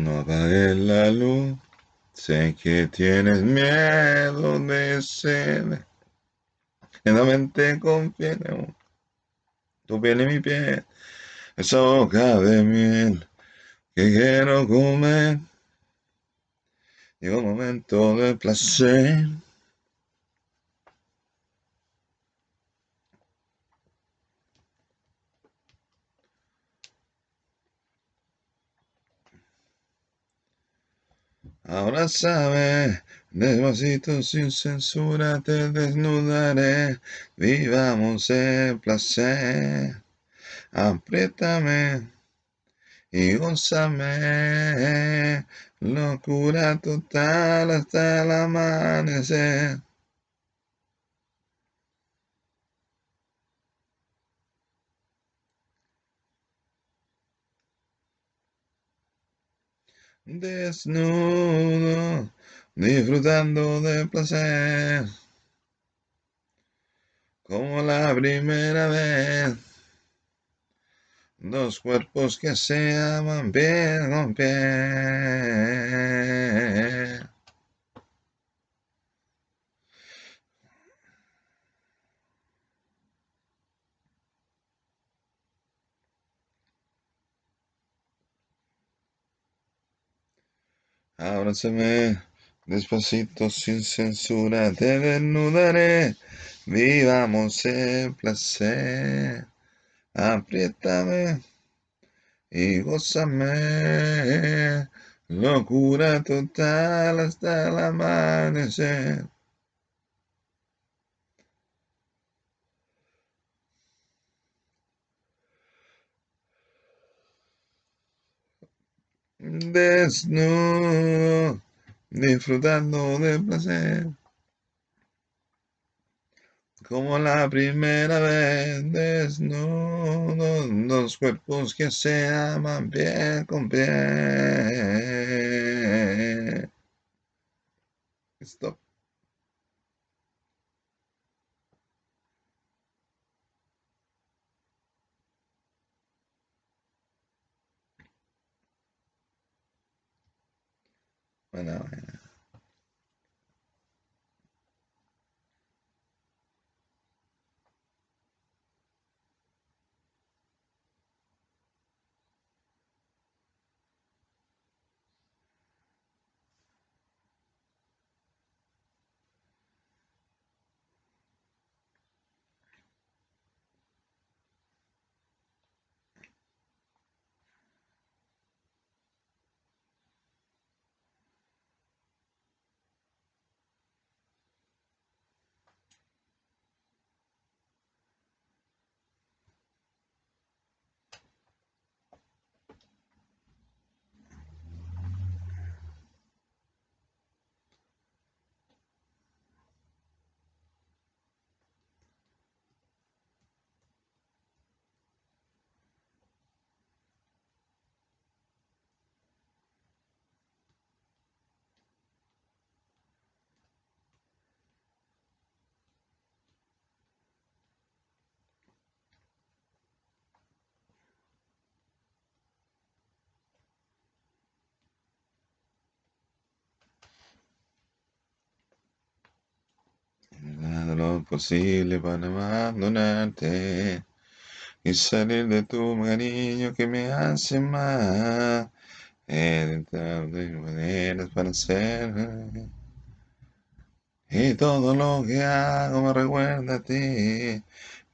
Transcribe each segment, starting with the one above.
No apagues la luz. Sé que tienes miedo de ser. mente confiere tu piel y mi piel. Esa boca de miel que quiero comer. Llegó un momento de placer. Ahora sabe, despacito sin censura te desnudaré, vivamos el placer, apriétame y gózame, locura total hasta el amanecer. Desnudo, disfrutando de placer, como la primera vez. Dos cuerpos que se aman bien con piel. Abrázame despacito sin censura, te desnudaré, vivamos el placer. Apriétame y gózame, locura total hasta el amanecer. Desnudo, disfrutando del placer. Como la primera vez, desnudo, dos cuerpos que se aman piel con piel. Stop. Bueno, lo posible para abandonarte y salir de tu cariño que me hace mal. He de maneras para ser. Y todo lo que hago me recuerda a ti.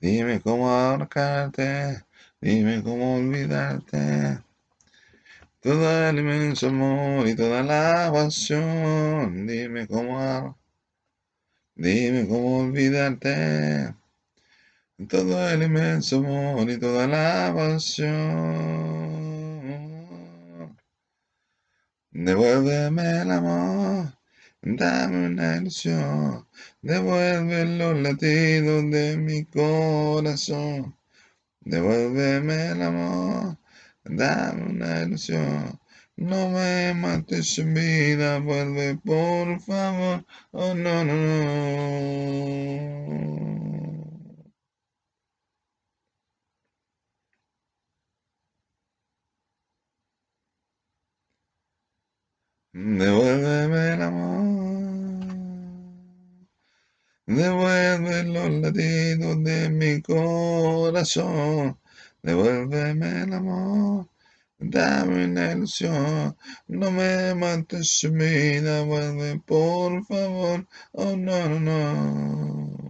Dime cómo ahorcarte, dime cómo olvidarte. Todo el inmenso amor y toda la pasión, dime cómo Dime cómo olvidarte. Todo el inmenso amor y toda la pasión. Devuélveme el amor, dame una ilusión. Devuelve los latidos de mi corazón. Devuélveme el amor, dame una ilusión. No me mates en vida, vuelve por favor. Oh, no, no, no. Devuélveme el amor. Devuelve los latidos de mi corazón. Devuélveme el amor. Dame una ilusión. No me mates vida. Vuelve, por favor. Oh, no, no, no.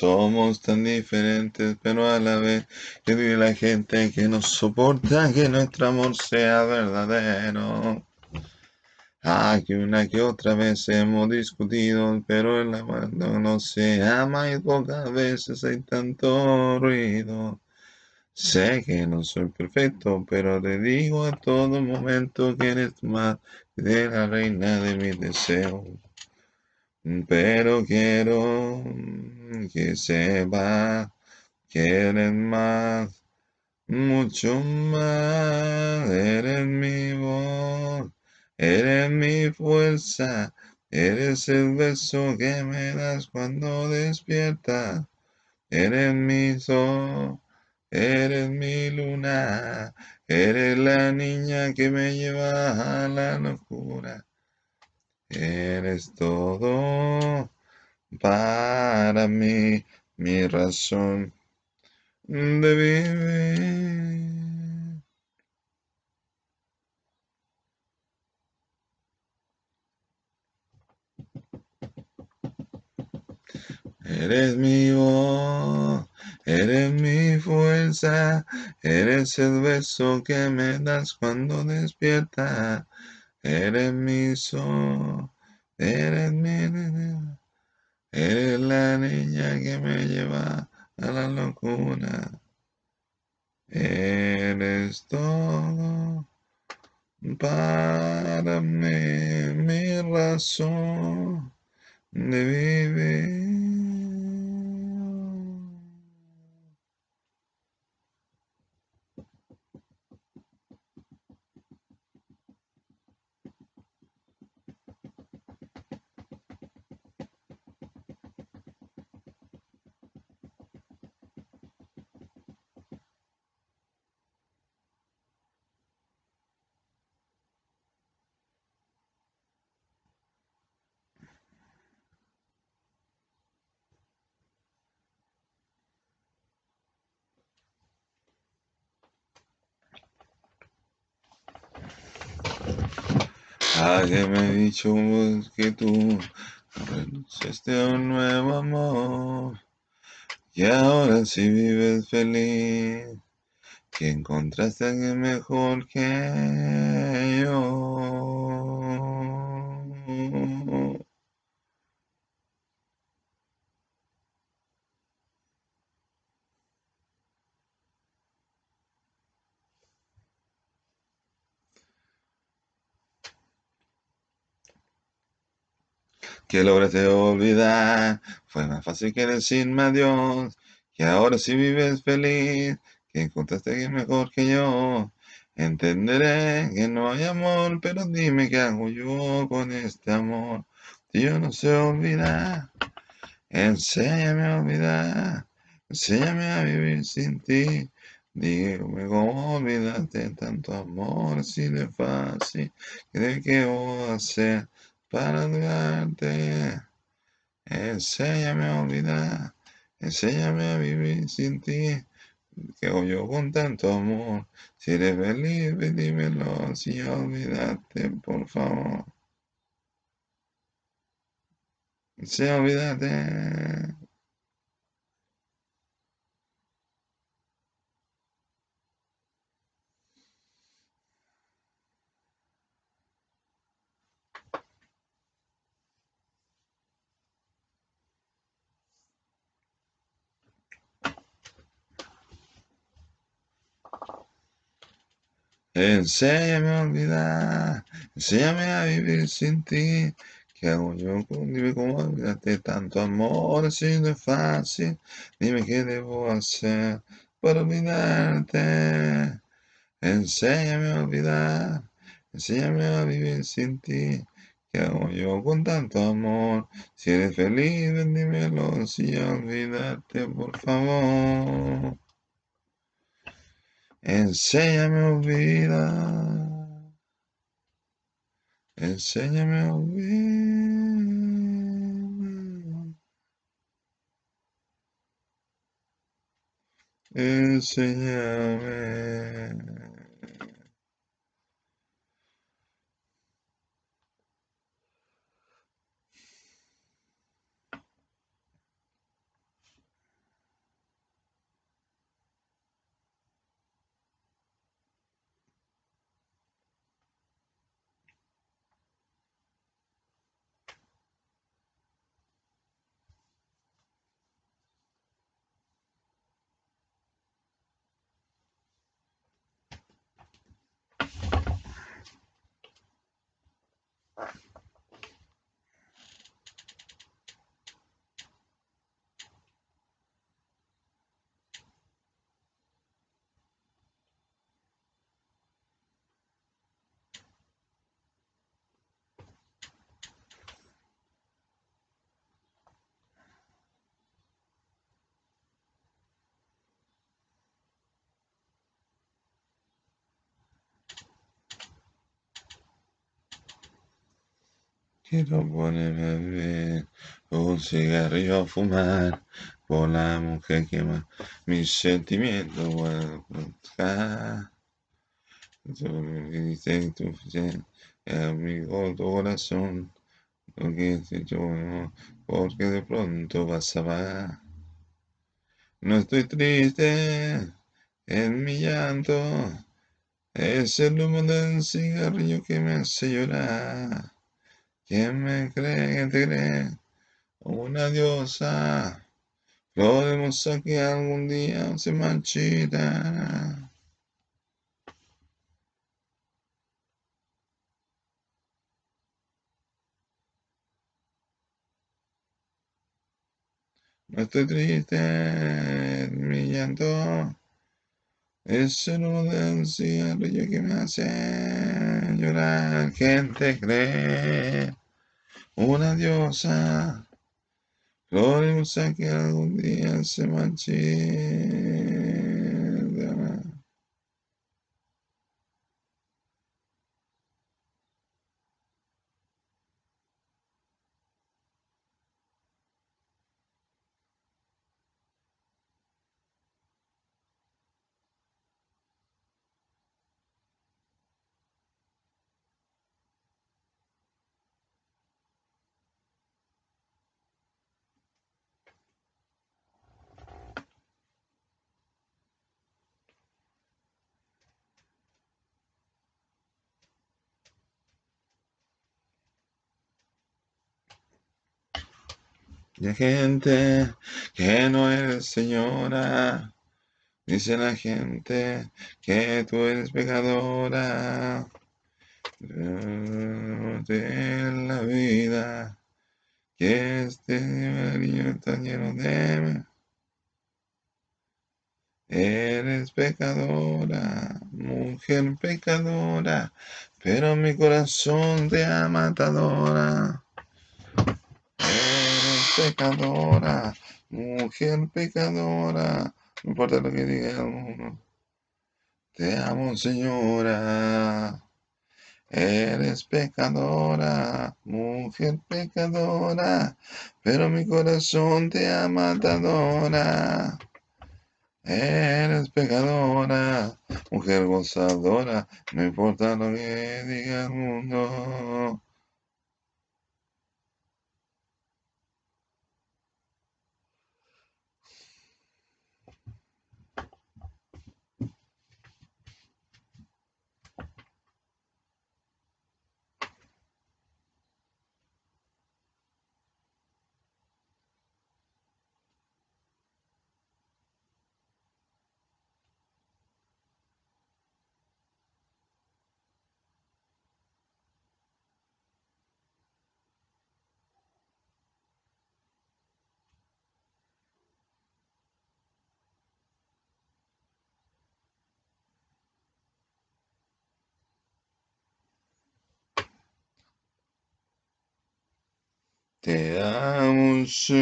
Somos tan diferentes, pero a la vez que vive la gente que nos soporta que nuestro amor sea verdadero. Ah, que una que otra vez hemos discutido, pero el amor no se ama y pocas veces hay tanto ruido. Sé que no soy perfecto, pero te digo a todo momento que eres más de la reina de mis deseos. Pero quiero que sepa que eres más, mucho más. Eres mi voz, eres mi fuerza, eres el beso que me das cuando despiertas. Eres mi sol, eres mi luna, eres la niña que me lleva a la locura. Eres todo para mí, mi razón de vivir. Eres mi voz, eres mi fuerza, eres el beso que me das cuando despierta. Eres mi sol, eres mi... Eres la niña que me lleva a la locura. Eres todo para mí, mi razón de vivir. Ah, que me he dicho que tú. Renunciaste a un nuevo amor. Y ahora sí vives feliz, que encontraste a alguien mejor que que lograste olvidar. Fue más fácil que decirme adiós, que ahora sí vives feliz, que encontraste alguien mejor que yo. Entenderé que no hay amor, pero dime qué hago yo con este amor. Si yo no sé olvidar, enséñame a olvidar, enséñame a vivir sin ti. Dígame cómo olvidarte tanto amor así de fácil, ¿qué a hacer? Para olvidarte. Enséñame a olvidar, enséñame a vivir sin ti. Que yo con tanto amor, si eres feliz, dímelo, si olvidarte, por favor. Si olvidate. Enséñame a olvidar, Enséñame a vivir sin ti. ¿Qué hago yo? Dime cómo olvidarte tanto amor, si no es fácil. Dime qué debo hacer para olvidarte. Enséñame a olvidar, enséñame a vivir sin ti. ¿Qué hago yo con tanto amor? Si eres feliz, dímelo, si olvidarte, por favor. Enséñame a olvidar. Enséñame a olvidar. Enséñame. Quiero ponerme beber un cigarrillo a fumar por la mujer que más mis sentimientos tu amigo tu corazón, lo que has hecho bueno, porque de pronto vas a ver. No estoy triste en mi llanto, es el humo del cigarrillo que me hace llorar. ¿Quién me cree que te cree? Una diosa, flor que algún día se marchita. No estoy triste mi llanto, es el humo del cigarrillo que me hace llorar. ¿Quién te cree? Una diosa, gloriosa que algún día se marchita. Hay gente que no eres señora, dice la gente que tú eres pecadora. De la vida, que este niño está lleno de... Eres pecadora, mujer pecadora, pero mi corazón te ama matadora pecadora, mujer pecadora, no importa lo que diga el mundo. Te amo, señora. Eres pecadora, mujer pecadora, pero mi corazón te ama matadora. Eres pecadora, mujer gozadora, no importa lo que diga el mundo. Te amo, Señora.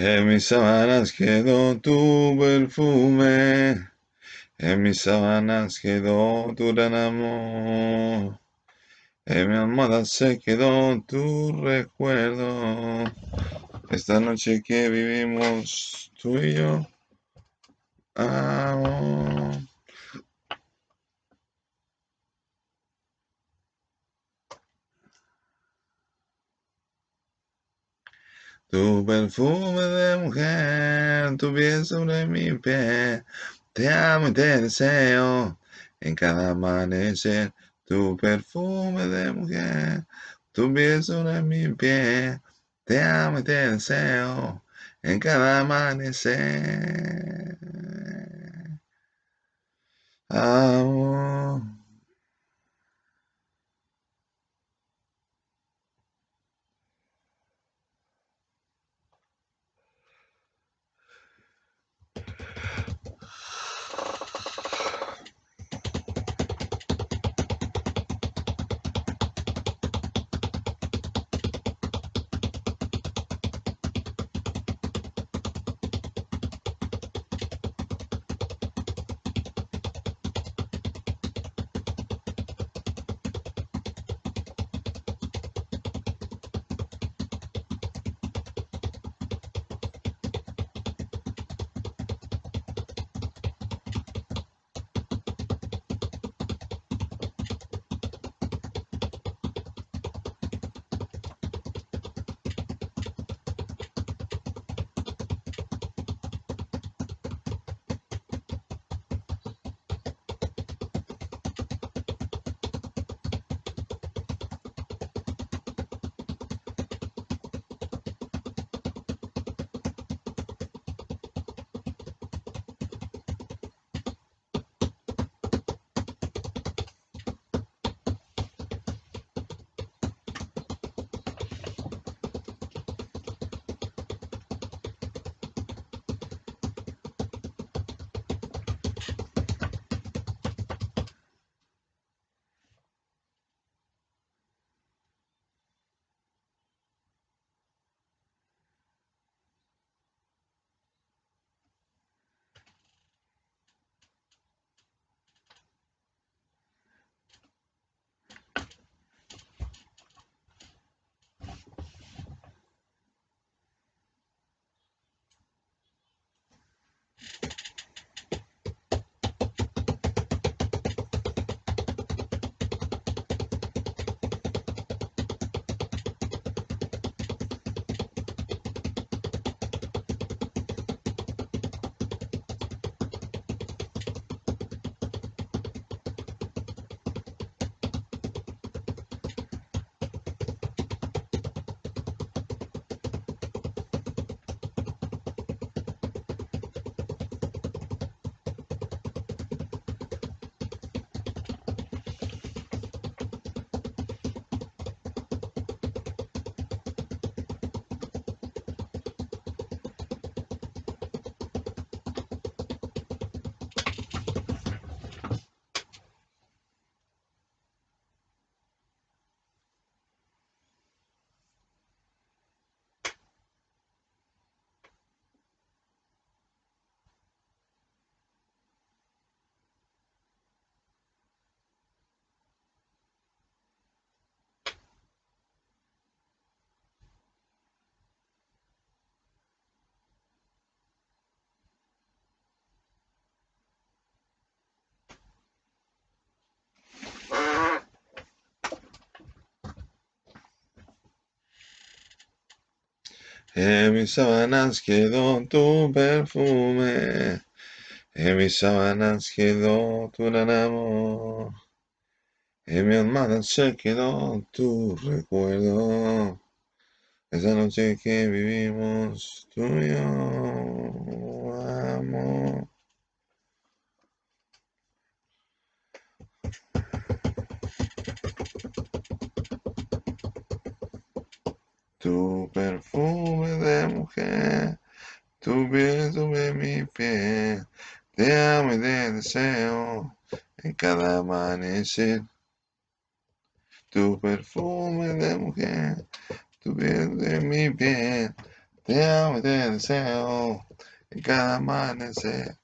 En mis sábanas quedó tu perfume, en mis sábanas quedó tu gran amor, en mi almohada se quedó tu recuerdo. Esta noche que vivimos tú y yo, amor. Tu perfume de mujer, tu piel sobre mi pie, te amo y te deseo en cada amanecer. Tu perfume de mujer, tu piel sobre mi pie, te amo y te deseo en cada amanecer. Amor. En mis sábanas quedó tu perfume, en mis sábanas quedó tu gran amor, En mi alma se quedó tu recuerdo. Esa noche que vivimos tú y yo, Tu perfume de mujer, tu piel sobre mi piel, te amo y te deseo en cada amanecer. Tu perfume de mujer, tu piel de mi piel, te amo y te deseo en cada amanecer.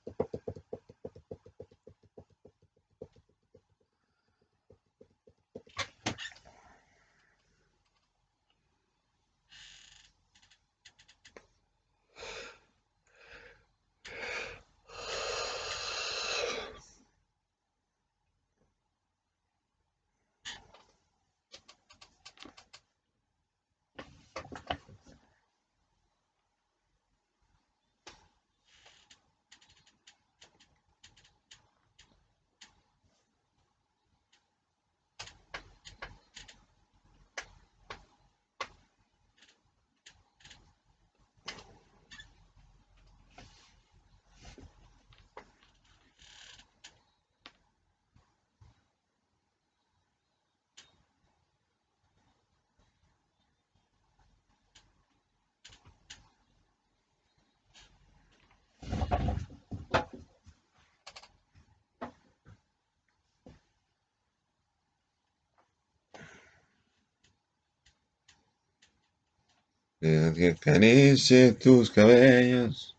Que acaricie tus cabellos.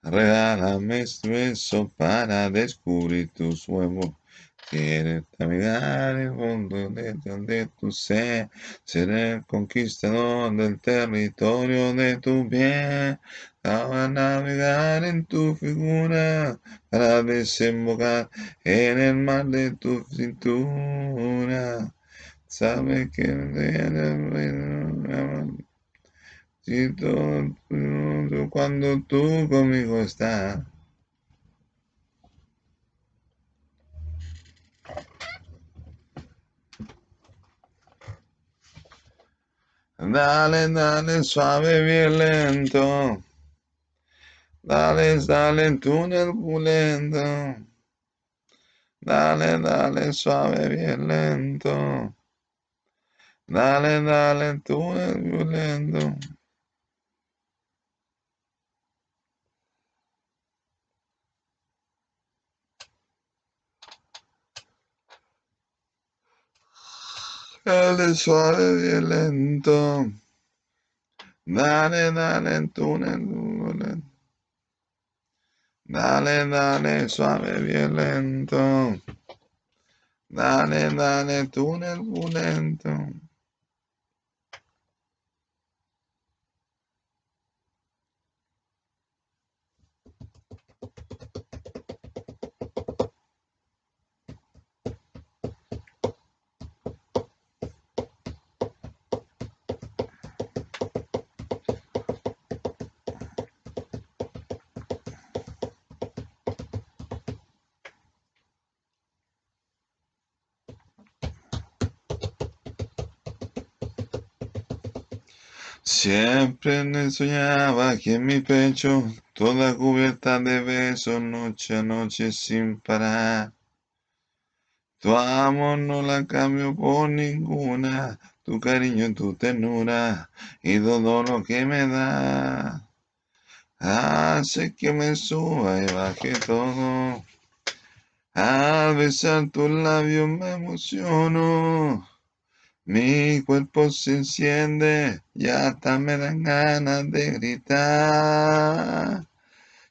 Regálame este beso para descubrir tus huevos. Quiero navegar el fondo de donde tu ser, seré el conquistador del territorio de tu piel. a navegar en tu figura para desembocar en el mar de tu cintura. Sabe que cuando tú conmigo estás. Dale, dale, suave, bien lento. Dale, dale, túnel pulento. Dale, dale, suave, bien lento. Dale, dale, túnel violento. Dale suave, violento. Dale, dale, túnel, Dale, dale, suave, violento. Dale, dale, túnel, violento. Siempre soñaba que en mi pecho, toda cubierta de besos, noche a noche sin parar. Tu amor no la cambio por ninguna, tu cariño, tu ternura y todo lo que me da. Hace que me suba y baje todo. Al besar tus labios me emociono. Mi cuerpo se enciende y hasta me dan ganas de gritar.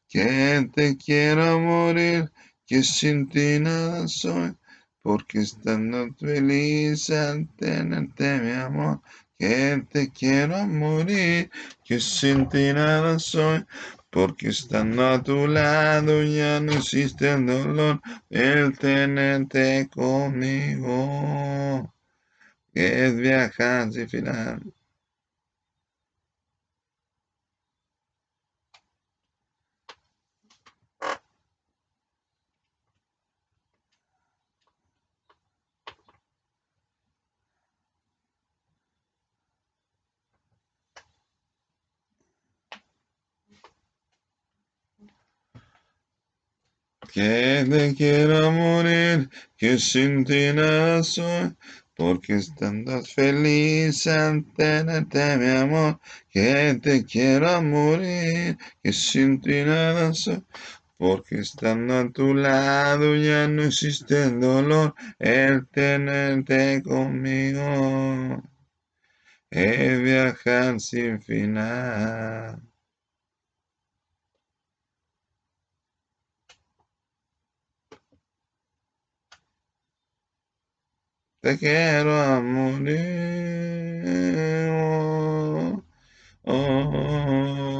Que te quiero morir, que sin ti nada soy, porque estando feliz al tenerte mi amor. Que te quiero morir, que sin ti nada soy, porque estando a tu lado ya no existe el dolor, el tenerte conmigo que es viajar sin final. Que te quiero morir, que sin ti nada soy, porque estando feliz al tenerte mi amor, que te quiero morir, que sin ti nada soy. Porque estando a tu lado ya no existe el dolor, el tenerte conmigo. Es viajar sin final. Te quiero a morir. Oh, oh,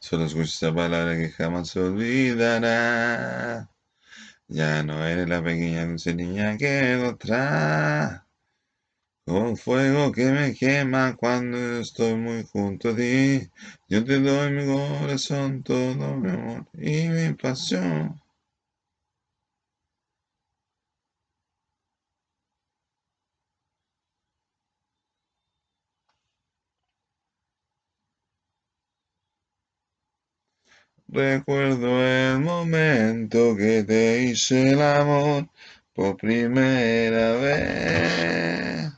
Solo escucho esa palabra que jamás se olvidará. Ya no eres la pequeña dulce niña que atrás. Con fuego que me quema cuando estoy muy junto a ti. Yo te doy mi corazón, todo mi amor y mi pasión. Recuerdo el momento que te hice el amor por primera vez.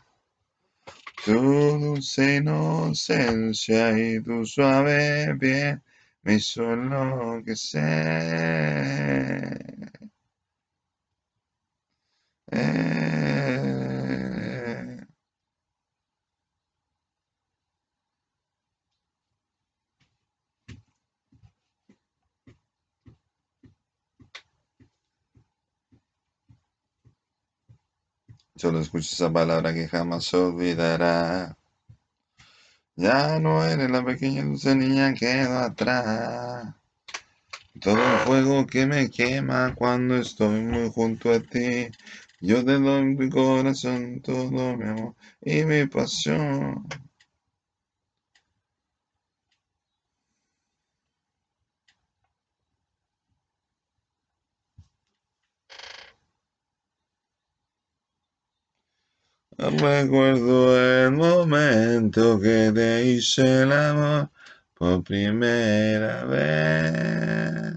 Tu dulce inocencia y tu suave piel me hizo enloquecer. Eh, Solo escucho esa palabra que jamás olvidará. Ya no eres la pequeña dulce niña que quedó atrás. Todo el fuego que me quema cuando estoy muy junto a ti. Yo te doy mi corazón, todo mi amor y mi pasión. Recuerdo el momento que te hice el amor por primera vez.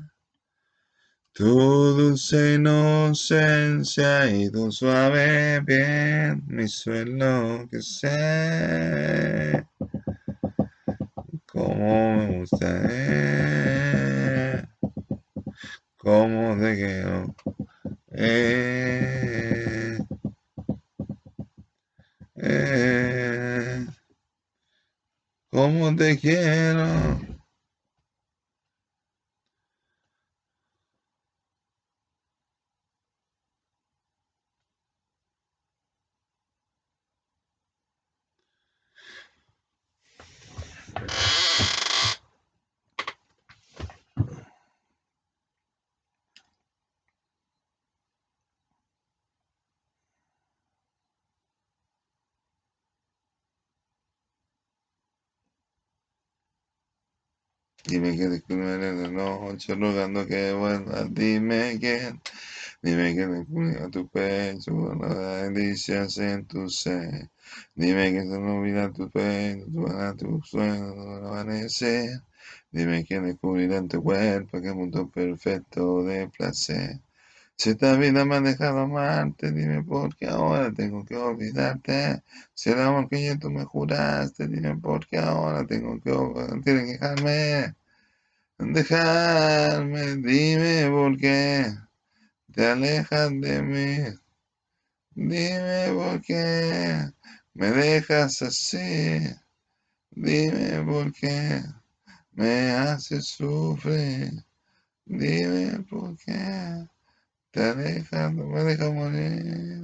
Tu dulce inocencia y tu suave piel me hizo enloquecer. Como me gusta, eh. Como te quiero, eh. Eh, como te quiero. Dime que descubriré en la noche rogando que vuelva. Dime quién. Dime que descubrirá tu pecho con las delicias en tu ser. Dime que se olvida tu pecho, tu tu sueño, tu amanecer. Dime que descubrirá en tu cuerpo que mundo perfecto de placer. Si esta vida me ha dejado amarte, dime por qué ahora tengo que olvidarte. Si el amor que yo tú me juraste, dime por qué ahora tengo que, que dejarme. Dejarme, dime por qué te alejas de mí. Dime por qué me dejas así. Dime por qué me haces sufrir. Dime por qué te alejas, me dejas morir.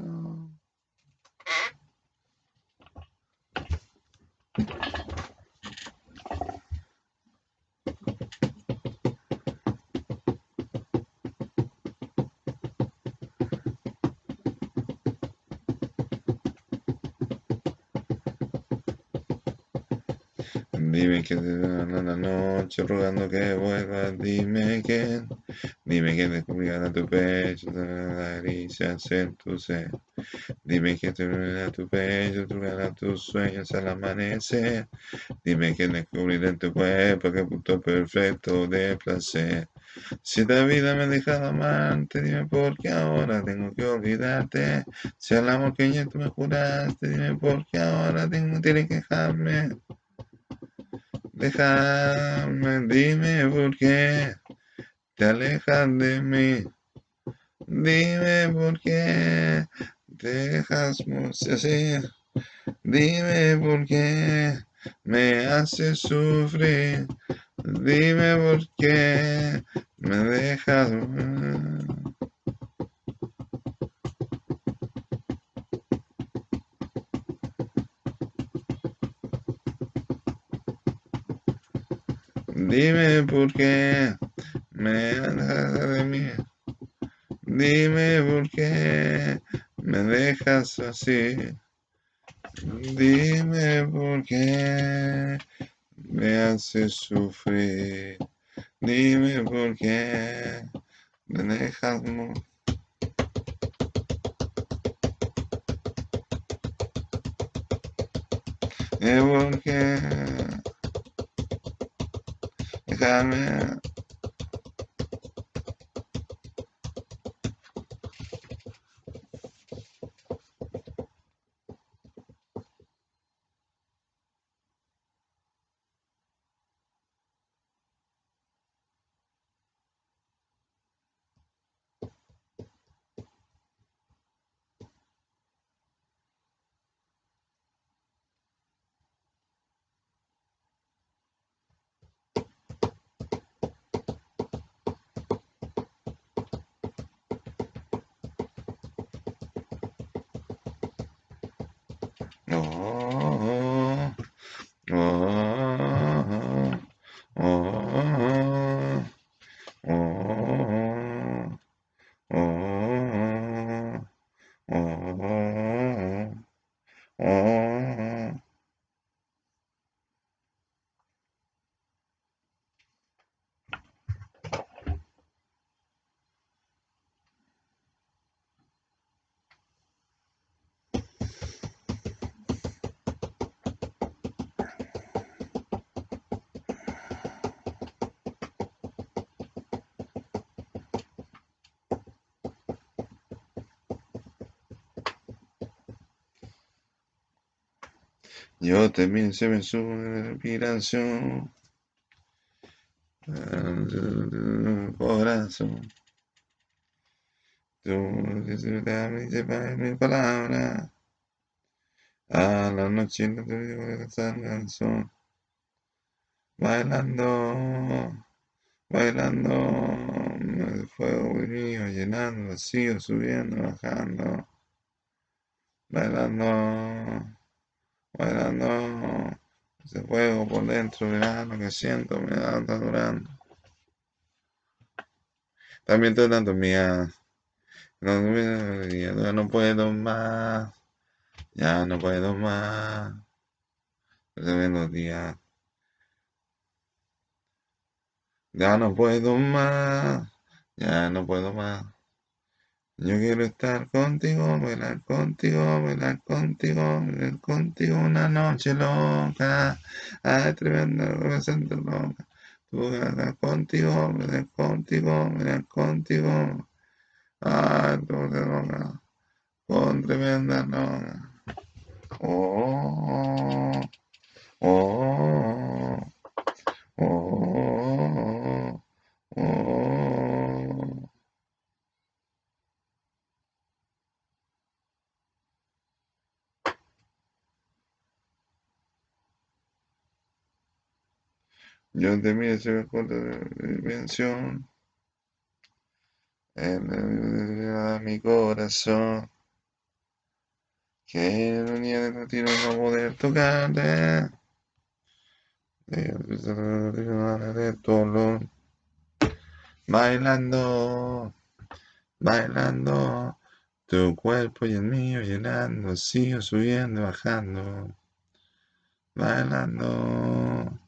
Dime que te la noche rogando que vuelvas, dime que, dime que descubrirán a tu pecho, la caricia en tu ser. Dime que te a tu pecho, a tus sueños al amanecer. Dime que descubriré en tu cuerpo que punto perfecto de placer. Si esta vida me ha dejado amarte, dime por qué ahora tengo que olvidarte. Si al amor que ya tú me juraste, dime por qué ahora tengo que dejarme. Déjame, dime por qué te alejas de mí. Dime por qué te dejas así. Dime por qué me haces sufrir. Dime por qué me dejas. Dime por qué me alejas de mí. Dime por qué me dejas así. Dime por qué me haces sufrir. Dime por qué me dejas morir. ¿Por qué? Déjame Uhum. Yo también se me sube la respiración. Corazón. Tú disfrutas mi palabra. A la noche no te digo el sol. Bailando, bailando, el fuego mío llenando, vacío, subiendo, bajando. Bailando bailando ese fuego por dentro, lo que siento, me da durando. También estoy dando mía. No, ya no puedo más. Ya no puedo más. Ya no puedo más. Ya no puedo más. Yo quiero estar contigo, bailar contigo, bailar contigo, bailar contigo una noche loca. Ay, tremenda, siento loca. Tú bailar contigo, bailar contigo, bailar contigo. Ay, tú loca. Con tremenda loca. Oh, oh, oh, oh, Yo de mí ese corte de dimensión. en mi corazón. Que el día de retiro no poder tocarte. De dolor. Bailando, bailando, tu cuerpo y el mío llenando, sigo subiendo, bajando. Bailando,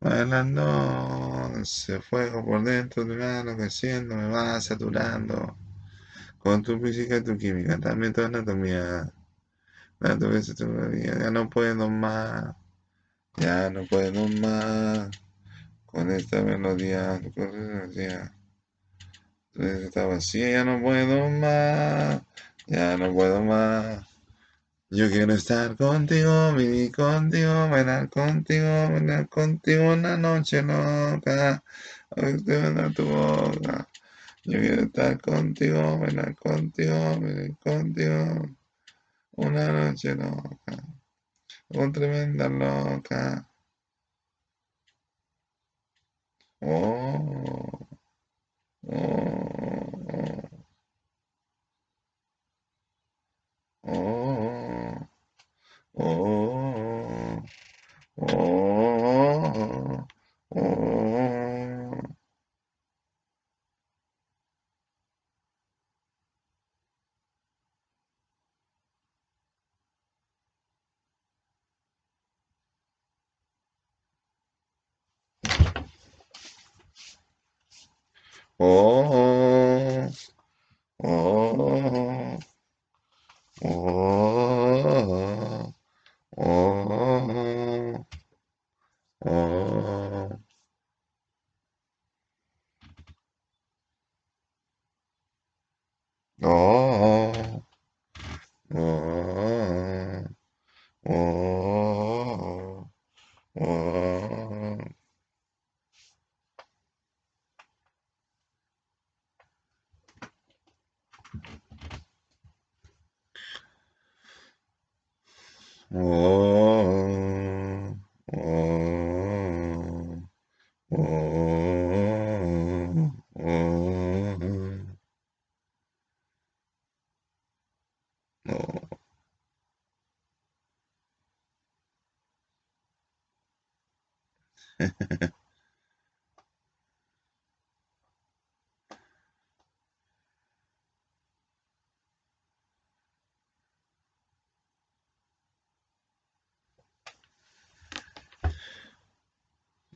bailando, ese fuego por dentro de mano creciendo, me va saturando. Con tu física y tu química, también tu anatomía. tu ya no puedo más, ya no puedo más. Con esta melodía, tu melodía. Está vacía, ya no puedo más, ya no puedo más. Yo quiero estar contigo, vivir contigo, bailar contigo, bailar contigo una noche loca. A tu boca. Yo quiero estar contigo, bailar contigo, vivir contigo una noche loca. Un tremenda loca. Oh, oh, oh. oh, oh, oh, oh. Oh,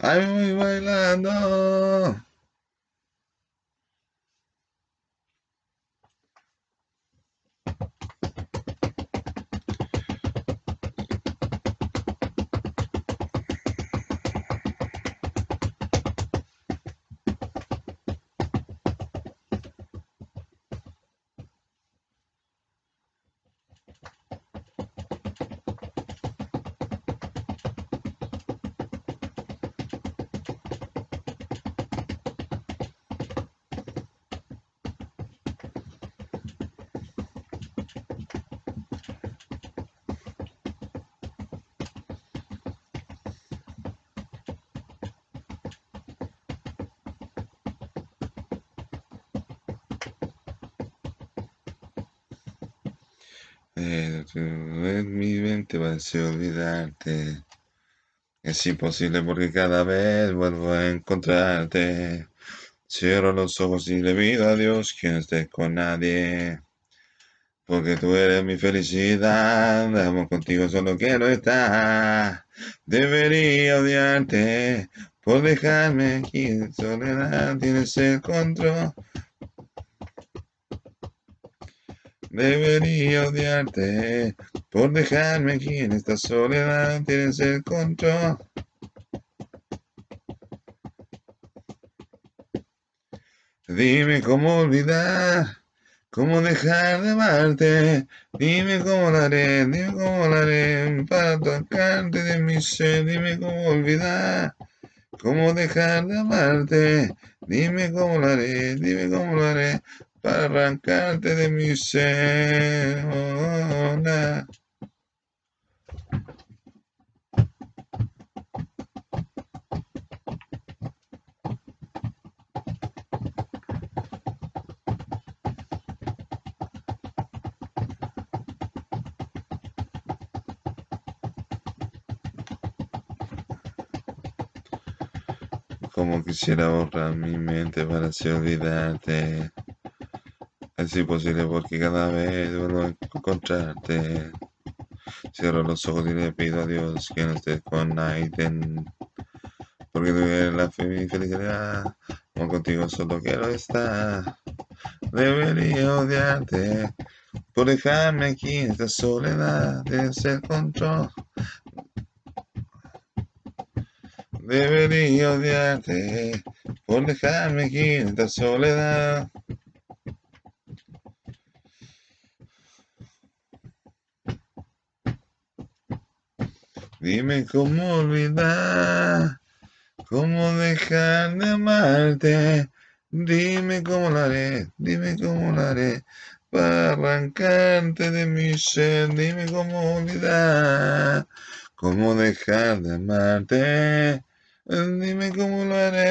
Ay, voy bailando. Va a olvidarte. Es imposible porque cada vez vuelvo a encontrarte. Cierro los ojos y le pido a Dios que no esté con nadie. Porque tú eres mi felicidad, amo contigo solo quiero estar. Debería odiarte por dejarme aquí en soledad, tienes el control. Debería odiarte por dejarme aquí en esta soledad. Tienes el control. Dime cómo olvidar, cómo dejar de amarte. Dime cómo lo haré, dime cómo lo haré para tocarte de mi ser. Dime cómo olvidar, cómo dejar de amarte. Dime cómo lo haré, dime cómo lo haré para arrancarte de mi ser. Como quisiera borrar mi mente para así olvidarte. Es imposible porque cada vez vuelvo a encontrarte. Cierro los ojos y le pido a Dios que no estés con Aiden. Porque tú la fe felicidad. Como contigo solo quiero estar. Debería odiarte por dejarme aquí en esta soledad de ser control. Debería odiarte por dejarme aquí en esta soledad. Dime cómo olvidar, cómo dejar de amarte. Dime cómo lo haré, dime cómo lo haré para arrancarte de mi ser. Dime cómo olvidar, cómo dejar de amarte. Dime cómo lo haré.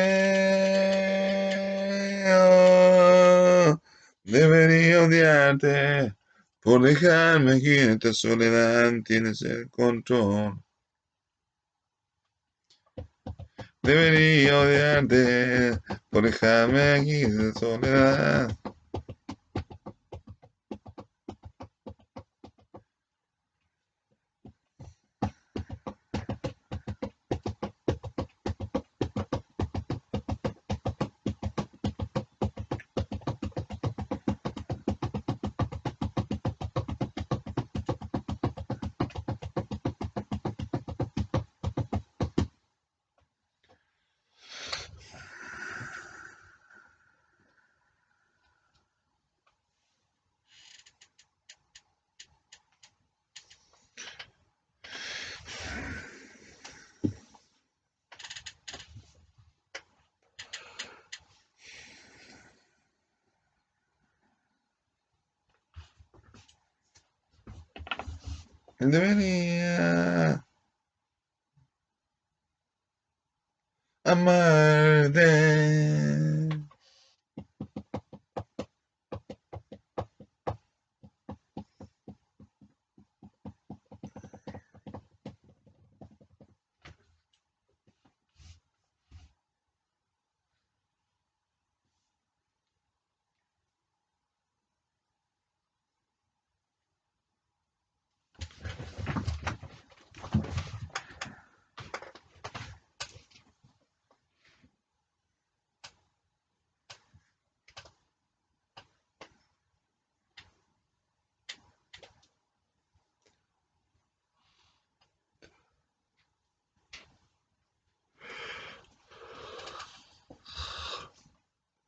Oh, debería odiarte por dejarme aquí en esta soledad. Tienes el control. Debería odiarte por dejarme aquí en soledad. Debería amarte.